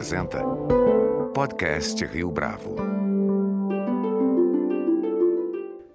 apresenta Podcast Rio Bravo.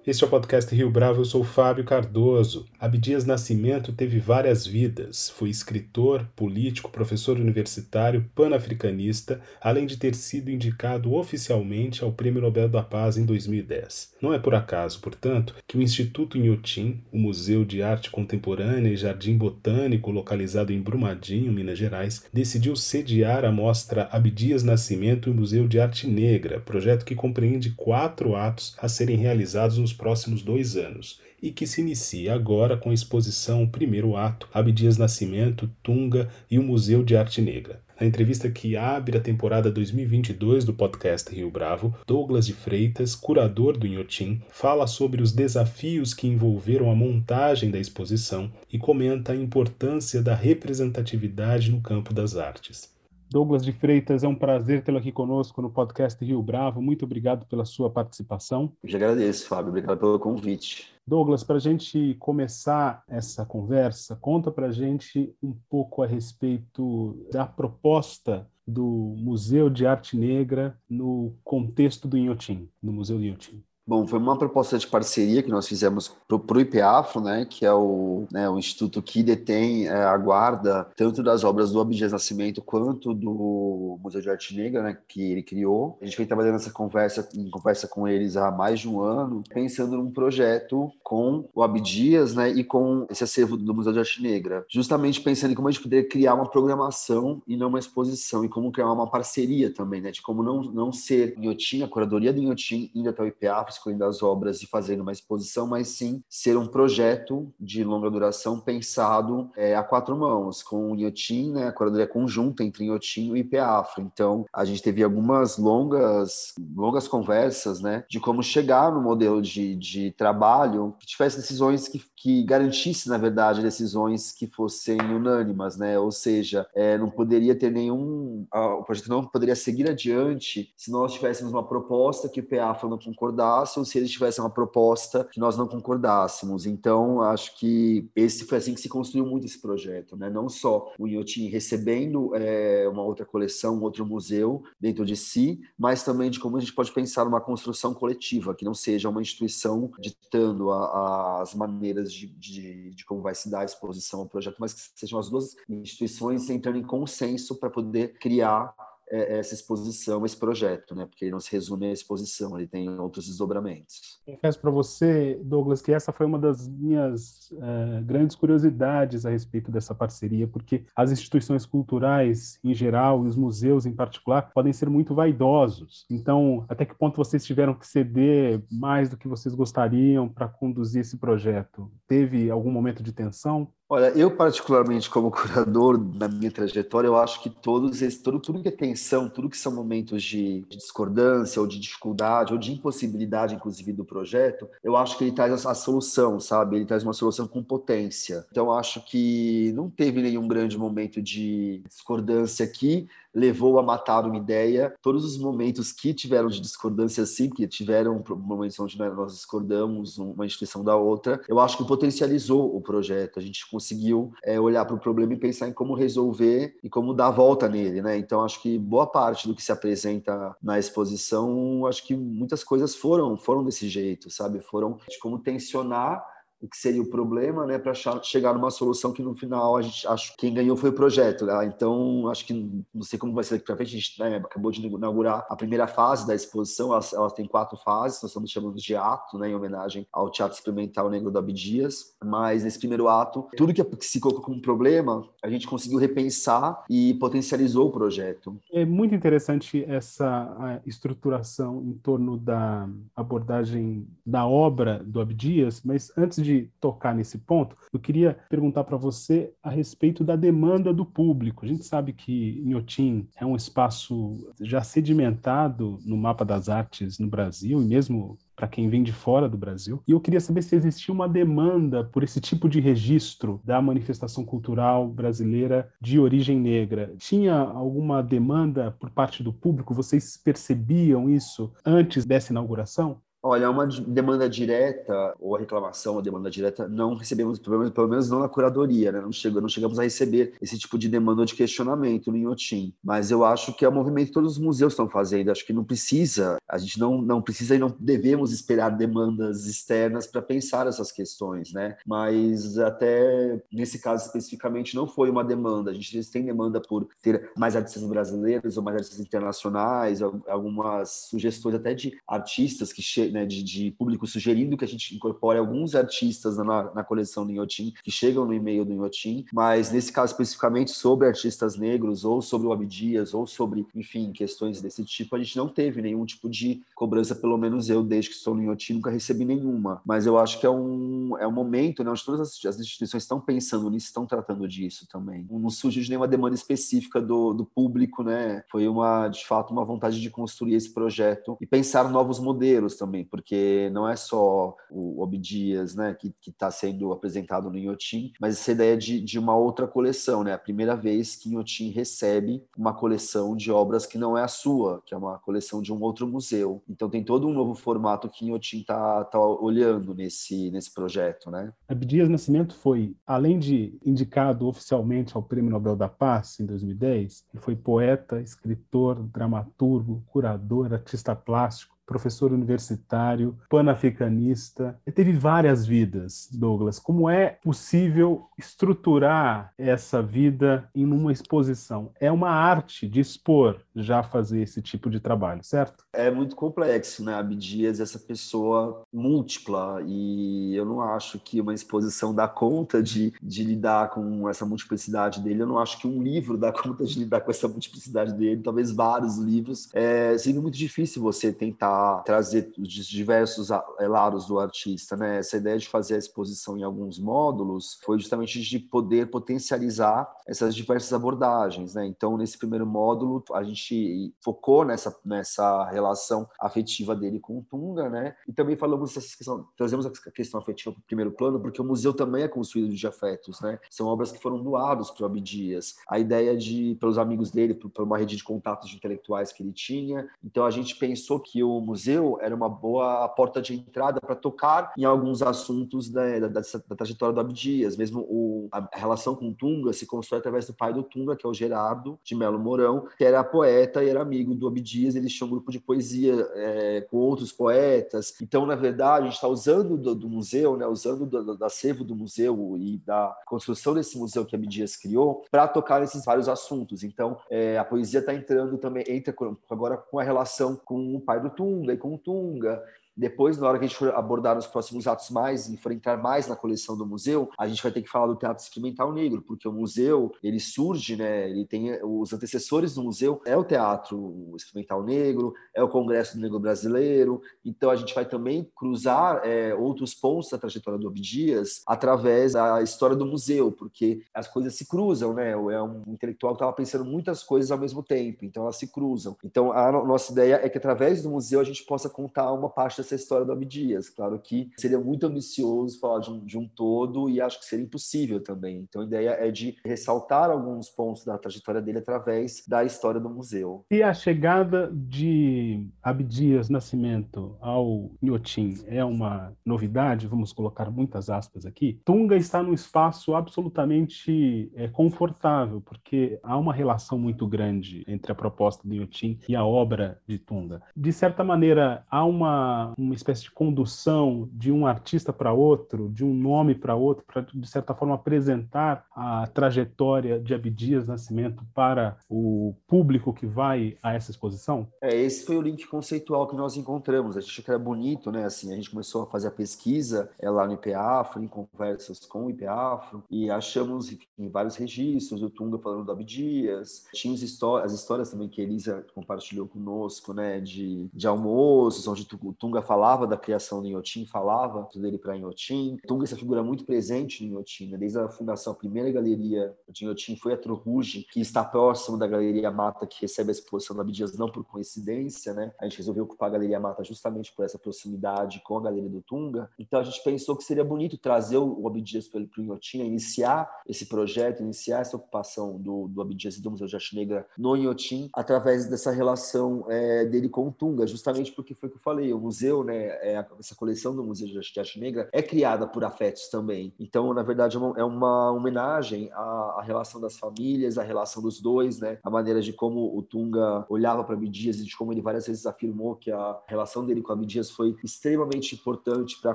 Este é o podcast Rio Bravo, eu sou Fábio Cardoso. Abdias Nascimento teve várias vidas. Foi escritor, político, professor universitário, panafricanista, além de ter sido indicado oficialmente ao Prêmio Nobel da Paz em 2010. Não é por acaso, portanto, que o Instituto Inhotim, o Museu de Arte Contemporânea e Jardim Botânico, localizado em Brumadinho, Minas Gerais, decidiu sediar a mostra Abdias Nascimento e Museu de Arte Negra, projeto que compreende quatro atos a serem realizados nos próximos dois anos e que se inicia agora com a exposição Primeiro Ato, Abdias Nascimento, Tunga e o Museu de Arte Negra. Na entrevista que abre a temporada 2022 do podcast Rio Bravo, Douglas de Freitas, curador do Inhotim, fala sobre os desafios que envolveram a montagem da exposição e comenta a importância da representatividade no campo das artes. Douglas de Freitas, é um prazer tê-lo aqui conosco no podcast Rio Bravo. Muito obrigado pela sua participação. Eu já agradeço, Fábio. Obrigado pelo convite. Douglas, para a gente começar essa conversa, conta para a gente um pouco a respeito da proposta do Museu de Arte Negra no contexto do Inhotim, no Museu do Inhotim. Bom, foi uma proposta de parceria que nós fizemos para o IPAFRO, né, que é o, né, o instituto que detém é, a guarda tanto das obras do Abdias Nascimento quanto do Museu de Arte Negra, né, que ele criou. A gente vem trabalhando nessa conversa, em conversa com eles há mais de um ano, pensando num projeto com o Abdias né, e com esse acervo do Museu de Arte Negra, justamente pensando em como a gente poderia criar uma programação e não uma exposição, e como criar uma parceria também, né, de como não, não ser Inhotim, a curadoria do Inhotim indo até o IPAFRO, escolhendo as obras e fazendo uma exposição, mas sim ser um projeto de longa duração pensado é, a quatro mãos, com o Inhotim, né, a curadoria conjunta entre Inhotim e IPAFRO. Então, a gente teve algumas longas, longas conversas né, de como chegar no modelo de, de trabalho que tivesse decisões que, que garantisse, na verdade, decisões que fossem unânimas, né? Ou seja, é, não poderia ter nenhum. O projeto não poderia seguir adiante se nós tivéssemos uma proposta que o PAFRO não concordasse ou se eles tivessem uma proposta que nós não concordássemos. Então, acho que esse foi assim que se construiu muito esse projeto, né? Não só o Inhotim recebendo é, uma outra coleção, um outro museu dentro de si, mas também de como a gente pode pensar numa construção coletiva, que não seja uma instituição ditando a, a, as maneiras de, de, de, como vai se dar a exposição ao projeto, mas que sejam as duas instituições entrando em consenso para poder criar essa exposição, esse projeto, né? Porque ele não se resume à exposição, ele tem outros desdobramentos. Confesso para você, Douglas, que essa foi uma das minhas uh, grandes curiosidades a respeito dessa parceria, porque as instituições culturais em geral e os museus em particular podem ser muito vaidosos. Então, até que ponto vocês tiveram que ceder mais do que vocês gostariam para conduzir esse projeto? Teve algum momento de tensão? Olha, eu particularmente como curador na minha trajetória, eu acho que todos esse, tudo, tudo que é tensão, tudo que são momentos de, de, discordância ou de dificuldade ou de impossibilidade, inclusive do projeto, eu acho que ele traz a, a solução, sabe? Ele traz uma solução com potência. Então, acho que não teve nenhum grande momento de discordância aqui levou a matar uma ideia. Todos os momentos que tiveram de discordância, sim, que tiveram momentos onde nós discordamos uma instituição da outra, eu acho que potencializou o projeto. A gente conseguiu é, olhar para o problema e pensar em como resolver e como dar a volta nele, né? Então, acho que boa parte do que se apresenta na exposição, acho que muitas coisas foram foram desse jeito, sabe? Foram de como tensionar o que seria o problema, né, para chegar numa solução que no final a gente acho que quem ganhou foi o projeto. Né? Então acho que não sei como vai ser daqui para frente. A gente né, acabou de inaugurar a primeira fase da exposição. Ela, ela, tem quatro fases. Nós estamos chamando de ato, né, em homenagem ao Teatro Experimental Negro do Abdias. Mas nesse primeiro ato, tudo que se colocou como problema, a gente conseguiu repensar e potencializou o projeto. É muito interessante essa estruturação em torno da abordagem da obra do Abdias, mas antes de tocar nesse ponto, eu queria perguntar para você a respeito da demanda do público. A gente sabe que Inhotim é um espaço já sedimentado no mapa das artes no Brasil e mesmo para quem vem de fora do Brasil. E eu queria saber se existia uma demanda por esse tipo de registro da manifestação cultural brasileira de origem negra. Tinha alguma demanda por parte do público? Vocês percebiam isso antes dessa inauguração? Olha, é uma demanda direta ou a reclamação, a demanda direta, não recebemos, pelo menos, pelo menos não na curadoria, né? Não, não chegamos a receber esse tipo de demanda ou de questionamento no Inhotim. Mas eu acho que é um movimento que todos os museus estão fazendo. Acho que não precisa, a gente não, não precisa e não devemos esperar demandas externas para pensar essas questões, né? Mas até nesse caso especificamente não foi uma demanda. A gente tem demanda por ter mais artistas brasileiros ou mais artistas internacionais, algumas sugestões até de artistas que né, de, de, público sugerindo que a gente incorpore alguns artistas na, na coleção do Inhotim, que chegam no e-mail do Inhotim, mas nesse caso especificamente sobre artistas negros ou sobre o Abdias ou sobre, enfim, questões desse tipo, a gente não teve nenhum tipo de cobrança, pelo menos eu, desde que estou no Inhotim, nunca recebi nenhuma. Mas eu acho que é um, é um momento né, onde todas as, as instituições estão pensando nisso, estão tratando disso também. Não surgiu de nenhuma demanda específica do, do público, né? Foi uma, de fato, uma vontade de construir esse projeto e pensar novos modelos também, porque não é só o Obdias, né, que está sendo apresentado no Inhotim, mas essa ideia de, de uma outra coleção, né? A primeira vez que Inhotim recebe uma coleção de obras que não é a sua, que é uma coleção de um outro museu. Então tem todo um novo formato que Inhotim está tá olhando nesse, nesse projeto, né? Abdias Nascimento foi, além de indicado oficialmente ao Prêmio Nobel da Paz em 2010, ele foi poeta, escritor, dramaturgo, curador, artista plástico, professor universitário, panafricanista. Teve várias vidas, Douglas. Como é possível estruturar essa vida em uma exposição? É uma arte de expor já fazer esse tipo de trabalho, certo? É muito complexo, né? Abdias, essa pessoa múltipla, e eu não acho que uma exposição dá conta de, de lidar com essa multiplicidade dele. Eu não acho que um livro dá conta de lidar com essa multiplicidade dele, talvez vários livros. É, seria muito difícil você tentar trazer os diversos eh, lados do artista, né? Essa ideia de fazer a exposição em alguns módulos foi justamente de poder potencializar essas diversas abordagens, né? Então, nesse primeiro módulo, a gente focou nessa, nessa relação afetiva dele com o Tunga, né? E também falamos dessa questão, trazemos a questão afetiva para o primeiro plano, porque o museu também é construído de afetos, né? São obras que foram doados para o Abdias. A ideia de, pelos amigos dele, por uma rede de contatos de intelectuais que ele tinha. Então, a gente pensou que o museu era uma boa porta de entrada para tocar em alguns assuntos da, da, da, trajetória do Abdias. Mesmo o, a relação com Tunga se constrói através do pai do Tunga, que é o Gerardo de Melo Mourão, que era poeta e era amigo do Abdias. Eles tinham um grupo de poesia é, com outros poetas. Então, na verdade, a gente está usando do, do, museu, né, usando do, do acervo do museu e da construção desse museu que Abdias criou para tocar nesses vários assuntos. Então, é, a poesia está entrando também, entra agora com a relação com o pai do Tunga, E com Tunga depois, na hora que a gente for abordar os próximos atos mais e for entrar mais na coleção do museu, a gente vai ter que falar do teatro experimental negro, porque o museu, ele surge, né, ele tem os antecessores do museu, é o teatro experimental negro, é o Congresso do Negro Brasileiro, então a gente vai também cruzar é, outros pontos da trajetória do Abdias através da história do museu, porque as coisas se cruzam, né, é um intelectual que estava pensando muitas coisas ao mesmo tempo, então elas se cruzam. Então a nossa ideia é que através do museu a gente possa contar uma parte essa história do Abdias. Claro que seria muito ambicioso falar de um, de um todo e acho que seria impossível também. Então a ideia é de ressaltar alguns pontos da trajetória dele através da história do museu. E a chegada de Abdias Nascimento ao Inhotim é uma novidade, vamos colocar muitas aspas aqui. Tunga está num espaço absolutamente é, confortável, porque há uma relação muito grande entre a proposta do Inhotim e a obra de Tunga. De certa maneira, há uma, uma espécie de condução de um artista para outro, de um nome para outro, para, de certa forma, apresentar a trajetória de Abdias Nascimento para o público que vai a essa exposição? É, esse foi o link conceitual que nós encontramos. A gente achou que era bonito, né? Assim, a gente começou a fazer a pesquisa é, lá no IPAFRO, em conversas com o IPAFRO, e achamos em vários registros, o Tunga falando do Abdias, histórias, as histórias também que a Elisa compartilhou conosco, né? De, de almoços, onde o Tunga falava da criação do Inhotim, falava dele para Inhotim. Tunga essa figura muito presente no Inhotim, né? desde a fundação, a primeira galeria de Inhotim foi a Troruge, que está próximo da Galeria Mata, que recebe a exposição do Abdias não por coincidência, né? A gente resolveu ocupar a Galeria Mata justamente por essa proximidade com a Galeria do Tunga. Então a gente pensou que seria bonito trazer o Abdias para o Inhotim, iniciar esse projeto, iniciar essa ocupação do, do Abdias e do Museu de Arte Negra no Inhotim, através dessa relação é, dele com o Tunga, justamente porque foi o que eu falei, o museu museu, né, é, essa coleção do Museu de Arte Negra é criada por afetos também. Então, na verdade, é uma, é uma homenagem à, à, relação das famílias, à relação dos dois, né, a maneira de como o Tunga olhava para Abdias e de como ele várias vezes afirmou que a relação dele com Abdias foi extremamente importante para a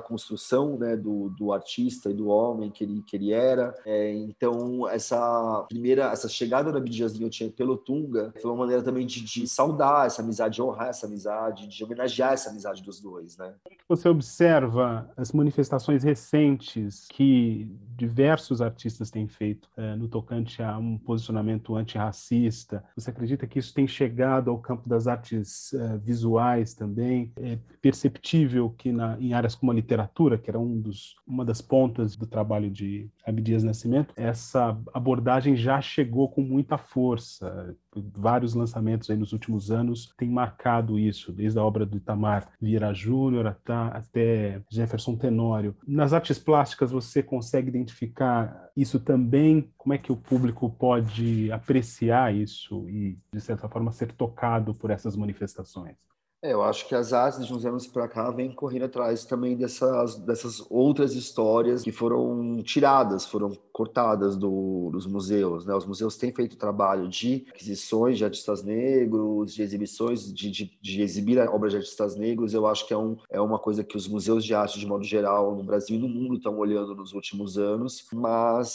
construção, né, do, do artista e do homem que ele, que ele era. É, então, essa primeira, essa chegada da Abdias Nhotin pelo Tunga foi uma maneira também de, de saudar essa amizade, de honrar essa amizade, de homenagear essa amizade dos dois, né? Você observa as manifestações recentes que diversos artistas têm feito é, no tocante a um posicionamento antirracista. Você acredita que isso tem chegado ao campo das artes é, visuais também? É perceptível que na, em áreas como a literatura, que era um dos, uma das pontas do trabalho de Abdias Nascimento, essa abordagem já chegou com muita força. Vários lançamentos aí nos últimos anos têm marcado isso, desde a obra do Itamar Vieira Júnior até Jefferson Tenório. Nas artes plásticas, você consegue identificar isso também? Como é que o público pode apreciar isso e, de certa forma, ser tocado por essas manifestações? É, eu acho que as artes de uns anos para cá vêm correndo atrás também dessas, dessas outras histórias que foram tiradas, foram cortadas do, dos museus. Né? Os museus têm feito trabalho de aquisições de artistas negros, de exibições, de, de, de exibir obras de artistas negros. Eu acho que é, um, é uma coisa que os museus de arte, de modo geral, no Brasil e no mundo estão olhando nos últimos anos, mas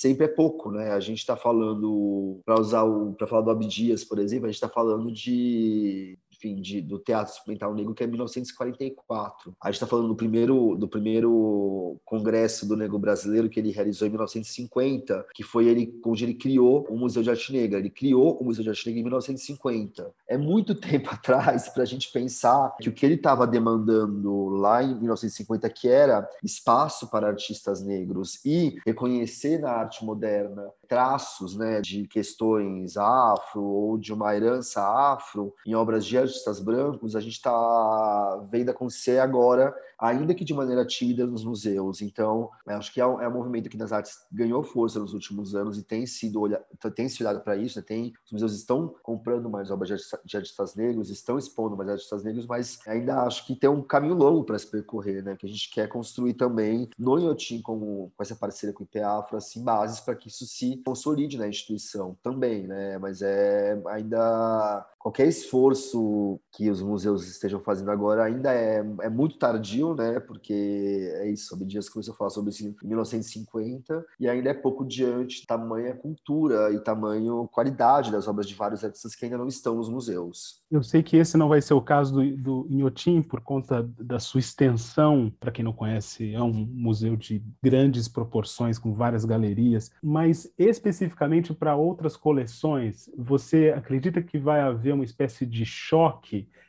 sempre é pouco, né? A gente está falando, para usar o, para falar do Abdias, por exemplo, a gente está falando de enfim, de, do Teatro Experimental Negro, que é 1944. A gente está falando do primeiro, do primeiro congresso do negro brasileiro que ele realizou em 1950, que foi ele onde ele criou o Museu de Arte Negra. Ele criou o Museu de Arte Negra em 1950. É muito tempo atrás para a gente pensar que o que ele estava demandando lá em 1950, que era espaço para artistas negros e reconhecer na arte moderna traços né, de questões afro ou de uma herança afro em obras de artistas brancos, a gente está vendo acontecer agora, ainda que de maneira tímida, nos museus. Então, acho que é um, é um, movimento que nas artes ganhou força nos últimos anos e tem sido olha, tem se olhado para isso. Né? Tem, os museus estão comprando mais obras de, artista, de artistas negros, estão expondo mais artistas negros, mas ainda acho que tem um caminho longo para se percorrer, né? que a gente quer construir também no Inhotim, com, com essa parceria com o IPAFRO, assim, bases para que isso se consolide na instituição também, né? Mas é ainda qualquer esforço que os museus estejam fazendo agora ainda é, é muito tardio, né? Porque é isso, sobre dias começou a falar sobre isso em 1950 e ainda é pouco diante tamanha cultura e tamanho qualidade das obras de vários artistas que ainda não estão nos museus. Eu sei que esse não vai ser o caso do, do Inhotim por conta da sua extensão. Para quem não conhece, é um museu de grandes proporções com várias galerias, mas especificamente para outras coleções, você acredita que vai haver uma espécie de choque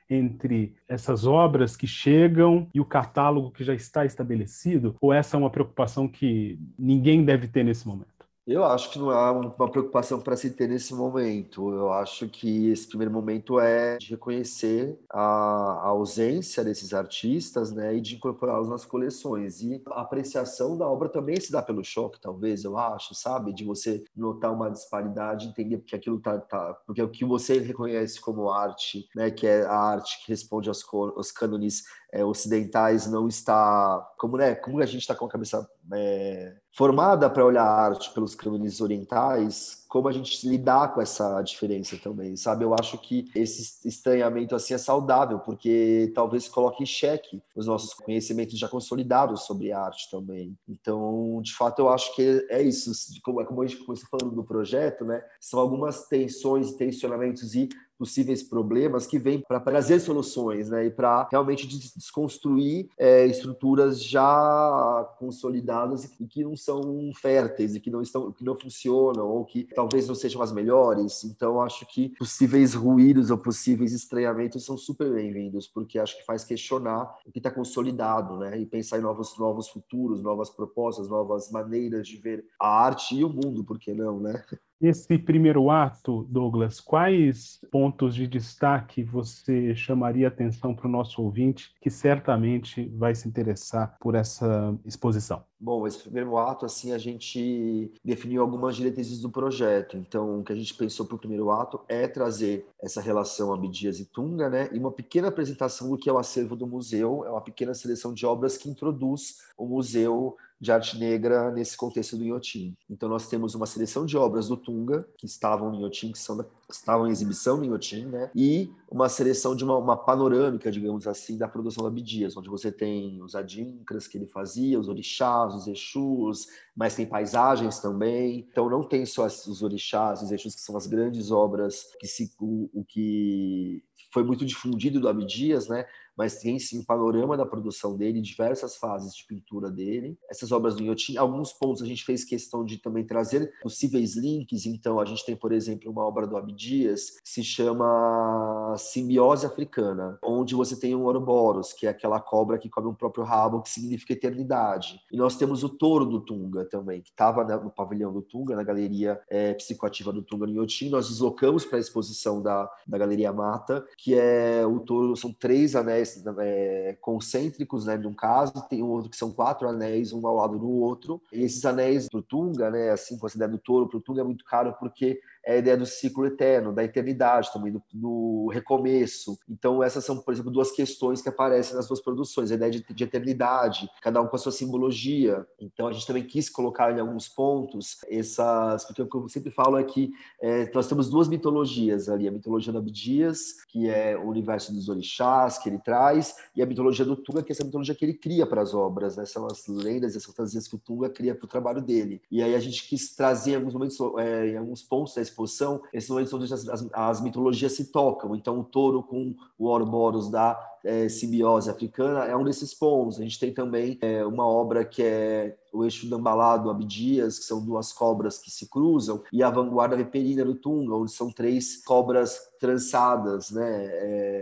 entre essas obras que chegam e o catálogo que já está estabelecido? Ou essa é uma preocupação que ninguém deve ter nesse momento? Eu acho que não há uma preocupação para se ter nesse momento. Eu acho que esse primeiro momento é de reconhecer a, a ausência desses artistas né, e de incorporá-los nas coleções. E a apreciação da obra também se dá pelo choque, talvez, eu acho, sabe? De você notar uma disparidade, entender que aquilo tá, tá porque o que você reconhece como arte, né, que é a arte que responde aos, aos cânones é, ocidentais não está como né como a gente está com a cabeça é, formada para olhar a arte pelos cânones orientais como a gente lidar com essa diferença também sabe? Eu acho que esse estranhamento assim é saudável porque talvez coloque em xeque os nossos conhecimentos já consolidados sobre arte também. Então de fato eu acho que é isso como, como a gente começou falando do projeto né? São algumas tensões tensionamentos e possíveis problemas que vêm para trazer soluções, né? E para realmente desconstruir é, estruturas já consolidadas e que não são férteis e que não estão, que não funcionam ou que talvez não sejam as melhores. Então, acho que possíveis ruídos ou possíveis estranhamentos são super bem-vindos, porque acho que faz questionar o que está consolidado, né? E pensar em novos, novos futuros, novas propostas, novas maneiras de ver a arte e o mundo, por que não, né? Esse primeiro ato, Douglas, quais pontos de destaque você chamaria atenção para o nosso ouvinte que certamente vai se interessar por essa exposição? Bom, esse primeiro ato, assim, a gente definiu algumas diretrizes do projeto. Então, o que a gente pensou para o primeiro ato é trazer essa relação Abdias e Tunga, né? E uma pequena apresentação do que é o acervo do museu, é uma pequena seleção de obras que introduz o museu de arte negra nesse contexto do Inhotim. Então nós temos uma seleção de obras do Tunga que estavam no Inhotim, que são da, estavam em exibição no Inhotim, né? E uma seleção de uma, uma, panorâmica, digamos assim, da produção do Abdias, onde você tem os adinkras que ele fazia, os orixás, os exus, mas tem paisagens também. Então não tem só os orixás, os exus que são as grandes obras que se o, o que foi muito difundido do Abdias, né? Mas tem sim um panorama da produção dele, diversas fases de pintura dele. Essas obras do Inhotim, alguns pontos a gente fez questão de também trazer possíveis links, então a gente tem, por exemplo, uma obra do Abdias que se chama Simbiose Africana, onde você tem um Ouroboros, que é aquela cobra que come o um próprio rabo, que significa eternidade. E nós temos o touro do Tunga também, que estava no pavilhão do Tunga, na galeria é, psicoativa do Tunga no Inhotim. Nós deslocamos para a exposição da, da Galeria Mata, que é o touro, são três anéis anéis é, concêntricos, né, de um caso, tem outro que são quatro anéis, um ao lado do outro. E esses anéis pro Tunga, né, assim, considerado do touro pro Tunga é muito caro porque é a ideia do ciclo eterno, da eternidade também, do, do, recomeço. Então, essas são, por exemplo, duas questões que aparecem nas duas produções: a ideia de, de, eternidade, cada um com a sua simbologia. Então, a gente também quis colocar em alguns pontos essas. Porque o que eu sempre falo é que é, nós temos duas mitologias ali: a mitologia do Abdias, que é o universo dos orixás que ele traz, e a mitologia do Tunga, que é essa mitologia que ele cria para as obras, né? são as lendas e as fantasias que o Tunga cria para o trabalho dele. E aí a gente quis trazer em alguns momentos, é, em alguns pontos da exposição, esses momentos onde as, as, as, mitologias se tocam. Então, o touro com o Ouroboros da é, simbiose africana é um desses pontos. A gente tem também é, uma obra que é o eixo Dambalado, Abdias, que são duas cobras que se cruzam, e a vanguarda Veperina do Tunga, onde são três cobras trançadas, né?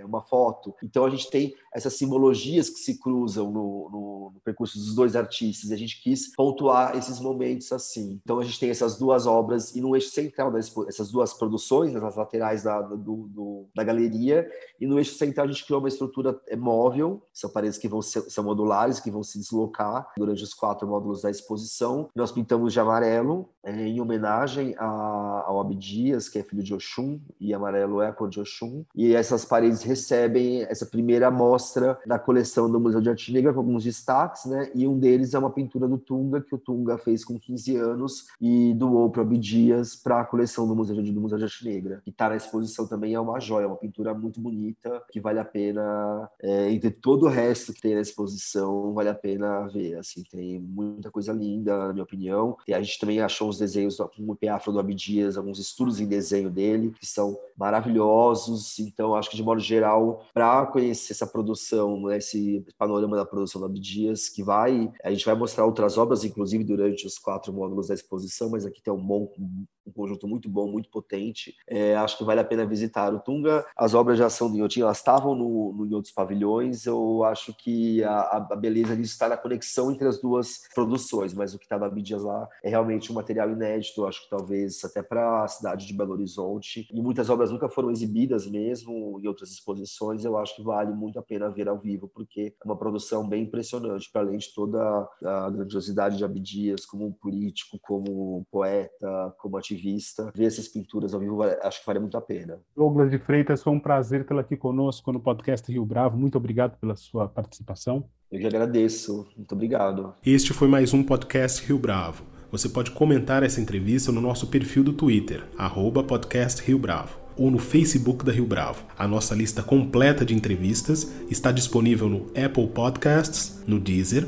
É uma foto. Então a gente tem essas simbologias que se cruzam no, no, no, percurso dos dois artistas. E a gente quis pontuar esses momentos assim. Então a gente tem essas duas obras e no eixo central das essas duas produções, nas laterais da, do, do, da galeria, e no eixo central a gente criou uma estrutura móvel, são paredes que vão ser, são modulares, que vão se deslocar durante os quatro módulos da exposição. Nós pintamos de amarelo, é, em homenagem a, ao Abdias, que é filho de Oxum, e amarelo é a cor de Oxum. E essas paredes recebem essa primeira amostra da coleção do Museu de Arte Negra, com alguns destaques, né? E um deles é uma pintura do Tunga, que o Tunga fez com 15 anos e doou para o Abdias para a coleção do Museu, de, do Museu de Arte Negra. Que está na exposição também, é uma joia, uma pintura muito bonita, que vale a pena, é, entre todo o resto que tem na exposição, vale a pena ver. Assim, tem muita coisa linda, na minha opinião. E a gente também achou uns desenhos com o Afro do Abdias, alguns estudos em desenho dele, que são maravilhosos. Então, acho que de modo geral, para conhecer essa produção, né, esse panorama da produção do Abdias, que vai, a gente vai mostrar outras obras, inclusive durante os quatro módulos da exposição, mas aqui tem um bom, um conjunto muito bom, muito potente. É, acho que vale a pena visitar o Tunga. As obras de ação do Inhotim, elas estavam no, no, em outros pavilhões. Eu acho que a, a beleza disso está na conexão entre as duas produções, mas o que está no Abdias lá é realmente um material inédito. Acho que talvez até para a cidade de Belo Horizonte. E muitas obras nunca foram exibidas mesmo em outras exposições. Eu acho que vale muito a pena ver ao vivo, porque é uma produção bem impressionante, para além de toda a grandiosidade de Abdias como político, como poeta, como ativista vista, ver essas pinturas ao vivo, acho que vale muito a pena. Douglas de Freitas, foi um prazer tê-lo aqui conosco no podcast Rio Bravo. Muito obrigado pela sua participação. Eu que agradeço. Muito obrigado. Este foi mais um podcast Rio Bravo. Você pode comentar essa entrevista no nosso perfil do Twitter, arroba podcast Rio Bravo, ou no Facebook da Rio Bravo. A nossa lista completa de entrevistas está disponível no Apple Podcasts, no Deezer,